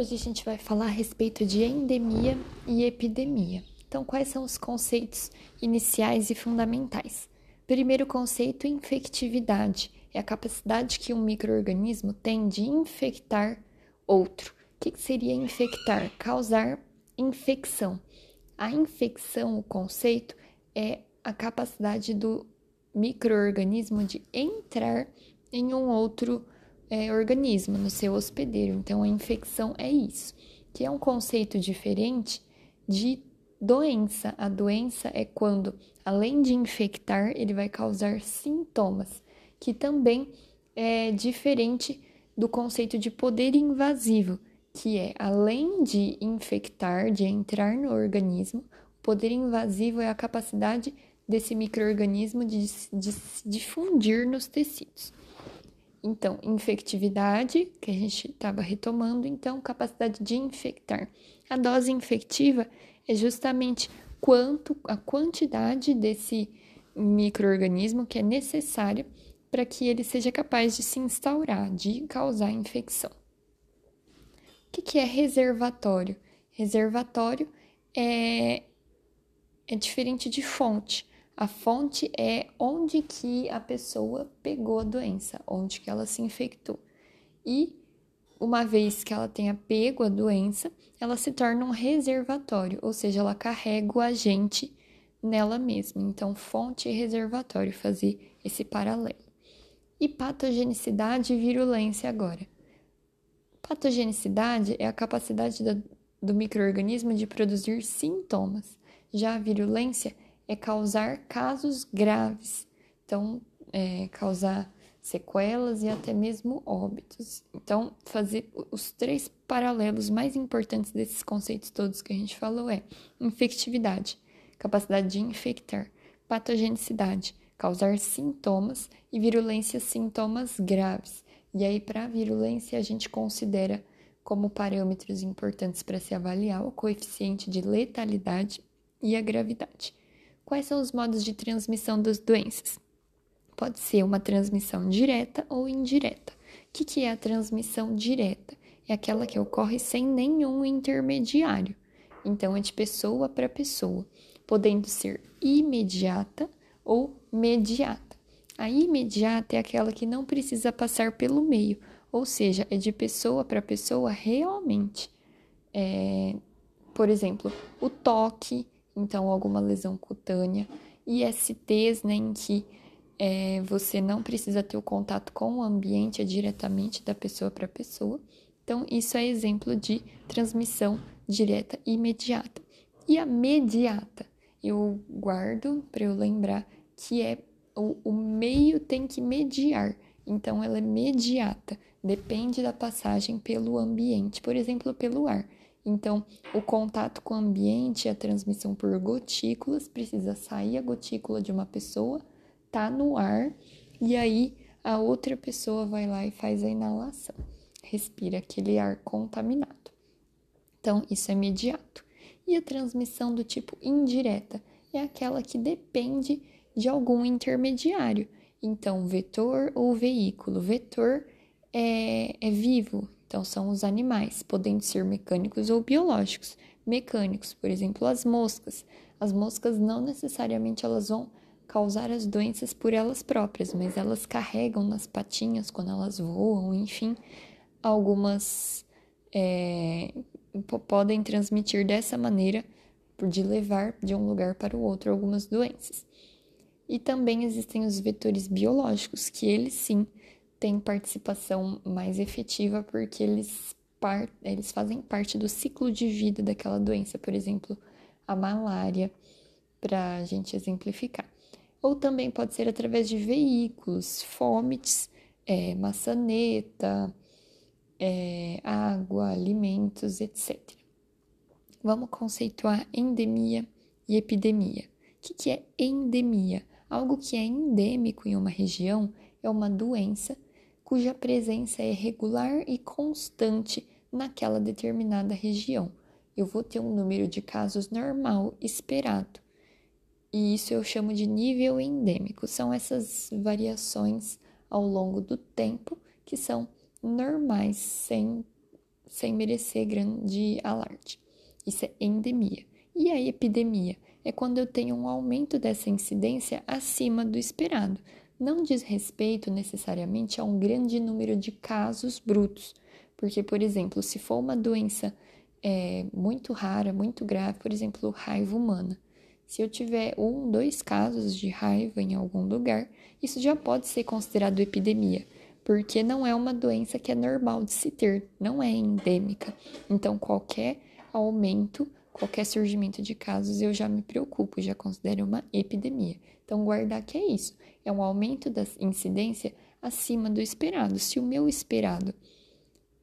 Hoje a gente vai falar a respeito de endemia e epidemia. Então, quais são os conceitos iniciais e fundamentais? Primeiro conceito, infectividade. É a capacidade que um microorganismo tem de infectar outro. O que seria infectar? Causar infecção. A infecção, o conceito, é a capacidade do microorganismo de entrar em um outro é, organismo, no seu hospedeiro. Então, a infecção é isso, que é um conceito diferente de doença. A doença é quando, além de infectar, ele vai causar sintomas, que também é diferente do conceito de poder invasivo, que é além de infectar, de entrar no organismo, o poder invasivo é a capacidade desse microorganismo de, de se difundir nos tecidos. Então, infectividade, que a gente estava retomando, então, capacidade de infectar. A dose infectiva é justamente quanto a quantidade desse microorganismo que é necessária para que ele seja capaz de se instaurar, de causar infecção. O que, que é reservatório? Reservatório é, é diferente de fonte. A fonte é onde que a pessoa pegou a doença, onde que ela se infectou. E uma vez que ela tenha pego a doença, ela se torna um reservatório, ou seja, ela carrega o agente nela mesma. Então, fonte e reservatório, fazer esse paralelo. E patogenicidade e virulência agora. Patogenicidade é a capacidade da, do microorganismo de produzir sintomas. Já a virulência causar casos graves, então, é, causar sequelas e até mesmo óbitos. Então, fazer os três paralelos mais importantes desses conceitos todos que a gente falou é infectividade, capacidade de infectar, patogenicidade, causar sintomas e virulência, sintomas graves. E aí, para a virulência, a gente considera como parâmetros importantes para se avaliar o coeficiente de letalidade e a gravidade. Quais são os modos de transmissão das doenças? Pode ser uma transmissão direta ou indireta. O que, que é a transmissão direta? É aquela que ocorre sem nenhum intermediário. Então, é de pessoa para pessoa, podendo ser imediata ou mediata. A imediata é aquela que não precisa passar pelo meio, ou seja, é de pessoa para pessoa realmente. É, por exemplo, o toque, então alguma lesão cutânea, ISTs, né, em que é, você não precisa ter o contato com o ambiente, é diretamente da pessoa para pessoa. Então, isso é exemplo de transmissão direta e imediata. E a mediata, eu guardo para eu lembrar que é o, o meio tem que mediar. Então, ela é mediata, depende da passagem pelo ambiente, por exemplo, pelo ar. Então, o contato com o ambiente, a transmissão por gotículas, precisa sair a gotícula de uma pessoa, tá no ar, e aí a outra pessoa vai lá e faz a inalação, respira aquele ar contaminado. Então, isso é imediato. E a transmissão do tipo indireta é aquela que depende de algum intermediário. Então, vetor ou veículo. Vetor é, é vivo, então, são os animais, podendo ser mecânicos ou biológicos. Mecânicos, por exemplo, as moscas. As moscas não necessariamente elas vão causar as doenças por elas próprias, mas elas carregam nas patinhas quando elas voam, enfim, algumas é, podem transmitir dessa maneira, de levar de um lugar para o outro algumas doenças. E também existem os vetores biológicos, que eles sim têm participação mais efetiva porque eles, eles fazem parte do ciclo de vida daquela doença, por exemplo, a malária, para a gente exemplificar. Ou também pode ser através de veículos, fomites, é, maçaneta, é, água, alimentos, etc. Vamos conceituar endemia e epidemia. O que, que é endemia? Algo que é endêmico em uma região é uma doença cuja presença é regular e constante naquela determinada região. Eu vou ter um número de casos normal esperado. E isso eu chamo de nível endêmico. São essas variações ao longo do tempo que são normais, sem, sem merecer grande alarde. Isso é endemia. E a epidemia é quando eu tenho um aumento dessa incidência acima do esperado. Não diz respeito necessariamente a um grande número de casos brutos, porque, por exemplo, se for uma doença é, muito rara, muito grave, por exemplo, raiva humana, se eu tiver um, dois casos de raiva em algum lugar, isso já pode ser considerado epidemia, porque não é uma doença que é normal de se ter, não é endêmica. Então, qualquer aumento, qualquer surgimento de casos, eu já me preocupo, já considero uma epidemia. Então, guardar que é isso, é um aumento da incidência acima do esperado. Se o meu esperado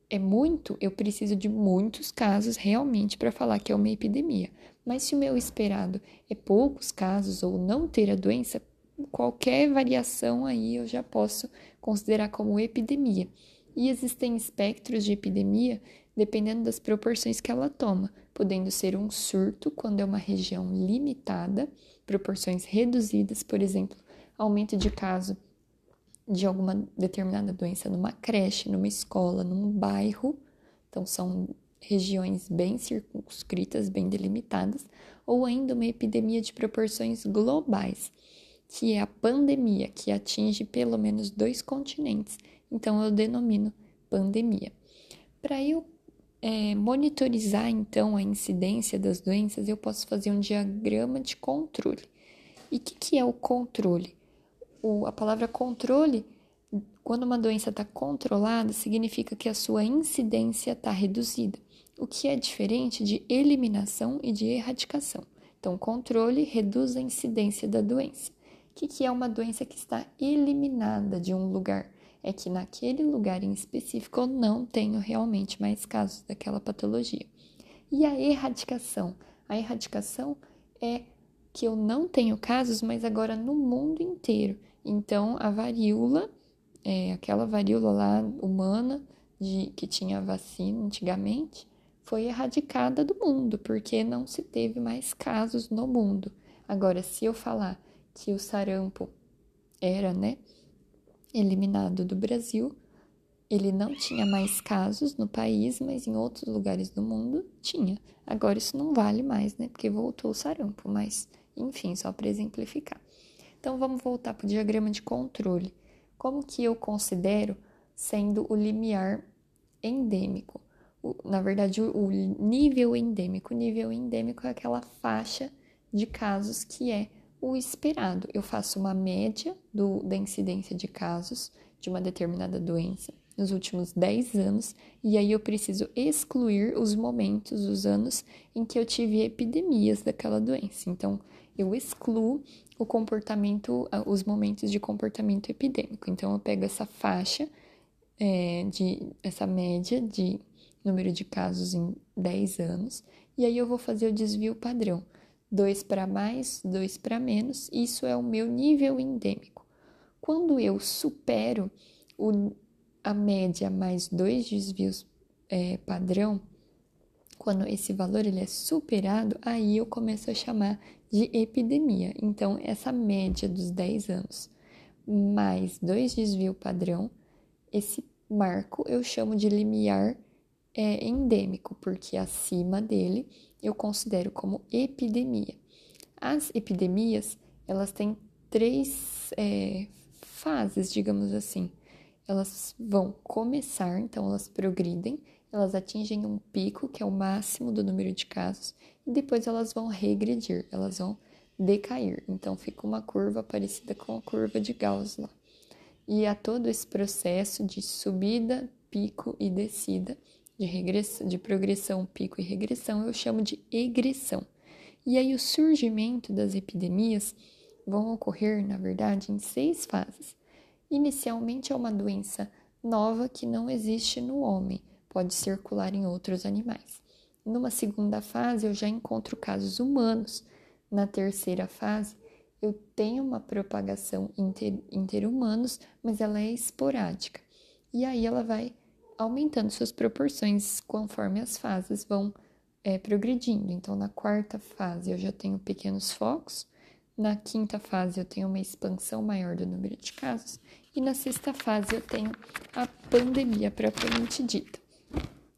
é muito, eu preciso de muitos casos realmente para falar que é uma epidemia. Mas se o meu esperado é poucos casos ou não ter a doença, qualquer variação aí eu já posso considerar como epidemia. E existem espectros de epidemia dependendo das proporções que ela toma, podendo ser um surto quando é uma região limitada, proporções reduzidas, por exemplo, aumento de caso de alguma determinada doença numa creche, numa escola, num bairro. Então, são regiões bem circunscritas, bem delimitadas, ou ainda uma epidemia de proporções globais, que é a pandemia, que atinge pelo menos dois continentes. Então, eu denomino pandemia. Para eu é, monitorizar, então, a incidência das doenças, eu posso fazer um diagrama de controle. E o que, que é o controle? o, a palavra controle, quando uma doença está controlada, significa que a sua incidência está reduzida, o que é diferente de eliminação e de erradicação. Então, controle reduz a incidência da doença. O que, que é uma doença que está eliminada de um lugar? É que naquele lugar em específico eu não tenho realmente mais casos daquela patologia. E a erradicação? A erradicação é que eu não tenho casos, mas agora no mundo inteiro. Então, a varíola, é, aquela varíola lá humana de, que tinha vacina antigamente, foi erradicada do mundo, porque não se teve mais casos no mundo. Agora, se eu falar que o sarampo era, né, eliminado do Brasil, ele não tinha mais casos no país, mas em outros lugares do mundo tinha. Agora isso não vale mais, né, porque voltou o sarampo, mas enfim, só para exemplificar. Então vamos voltar para o diagrama de controle. Como que eu considero sendo o limiar endêmico? O, na verdade, o, o nível endêmico. O nível endêmico é aquela faixa de casos que é o esperado. Eu faço uma média do, da incidência de casos de uma determinada doença nos últimos 10 anos, e aí eu preciso excluir os momentos, os anos em que eu tive epidemias daquela doença. Então, eu excluo o comportamento, ah, os momentos de comportamento epidêmico. Então, eu pego essa faixa, é, de, essa média de número de casos em 10 anos, e aí eu vou fazer o desvio padrão. 2 para mais, 2 para menos, isso é o meu nível endêmico. Quando eu supero o, a média mais dois desvios é, padrão, quando esse valor ele é superado, aí eu começo a chamar de epidemia. Então, essa média dos 10 anos mais dois desvio padrão, esse marco eu chamo de limiar é, endêmico, porque acima dele eu considero como epidemia. As epidemias, elas têm três é, fases, digamos assim. Elas vão começar, então elas progridem, elas atingem um pico, que é o máximo do número de casos, e depois elas vão regredir, elas vão decair. Então fica uma curva parecida com a curva de Gauss lá. E a todo esse processo de subida, pico e descida, de regressão, de progressão, pico e regressão, eu chamo de egressão. E aí o surgimento das epidemias vão ocorrer, na verdade, em seis fases. Inicialmente é uma doença nova que não existe no homem, pode circular em outros animais. Numa segunda fase, eu já encontro casos humanos. Na terceira fase, eu tenho uma propagação inter, interhumanos, mas ela é esporádica. E aí ela vai aumentando suas proporções conforme as fases vão é, progredindo. Então, na quarta fase, eu já tenho pequenos focos. Na quinta fase, eu tenho uma expansão maior do número de casos. E na sexta fase, eu tenho a pandemia propriamente dita.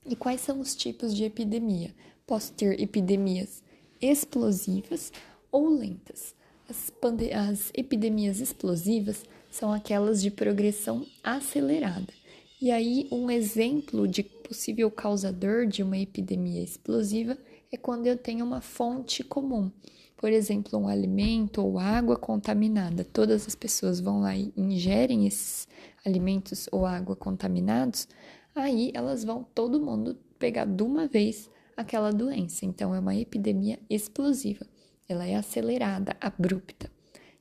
E quais são os tipos de epidemia? Posso ter epidemias explosivas ou lentas. As, as epidemias explosivas são aquelas de progressão acelerada. E aí, um exemplo de possível causador de uma epidemia explosiva é quando eu tenho uma fonte comum. Por exemplo, um alimento ou água contaminada. Todas as pessoas vão lá e ingerem esses alimentos ou água contaminados, aí elas vão todo mundo pegar de uma vez aquela doença. Então, é uma epidemia explosiva. Ela é acelerada, abrupta.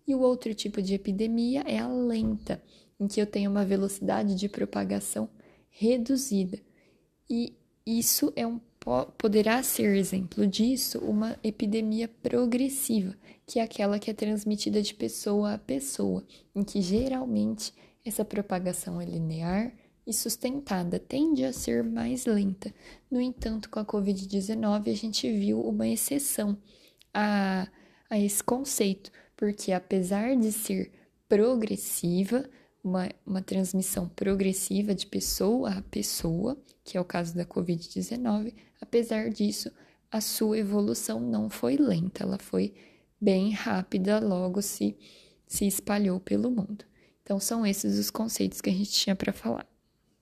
E o outro tipo de epidemia é a lenta, em que eu tenho uma velocidade de propagação reduzida. E isso é um poderá ser exemplo disso uma epidemia progressiva, que é aquela que é transmitida de pessoa a pessoa, em que geralmente essa propagação é linear e sustentada, tende a ser mais lenta. No entanto, com a Covid-19, a gente viu uma exceção a, a esse conceito, porque apesar de ser progressiva, uma, uma transmissão progressiva de pessoa a pessoa, que é o caso da Covid-19, apesar disso, a sua evolução não foi lenta, ela foi bem rápida, logo se, se espalhou pelo mundo. Então, são esses os conceitos que a gente tinha para falar.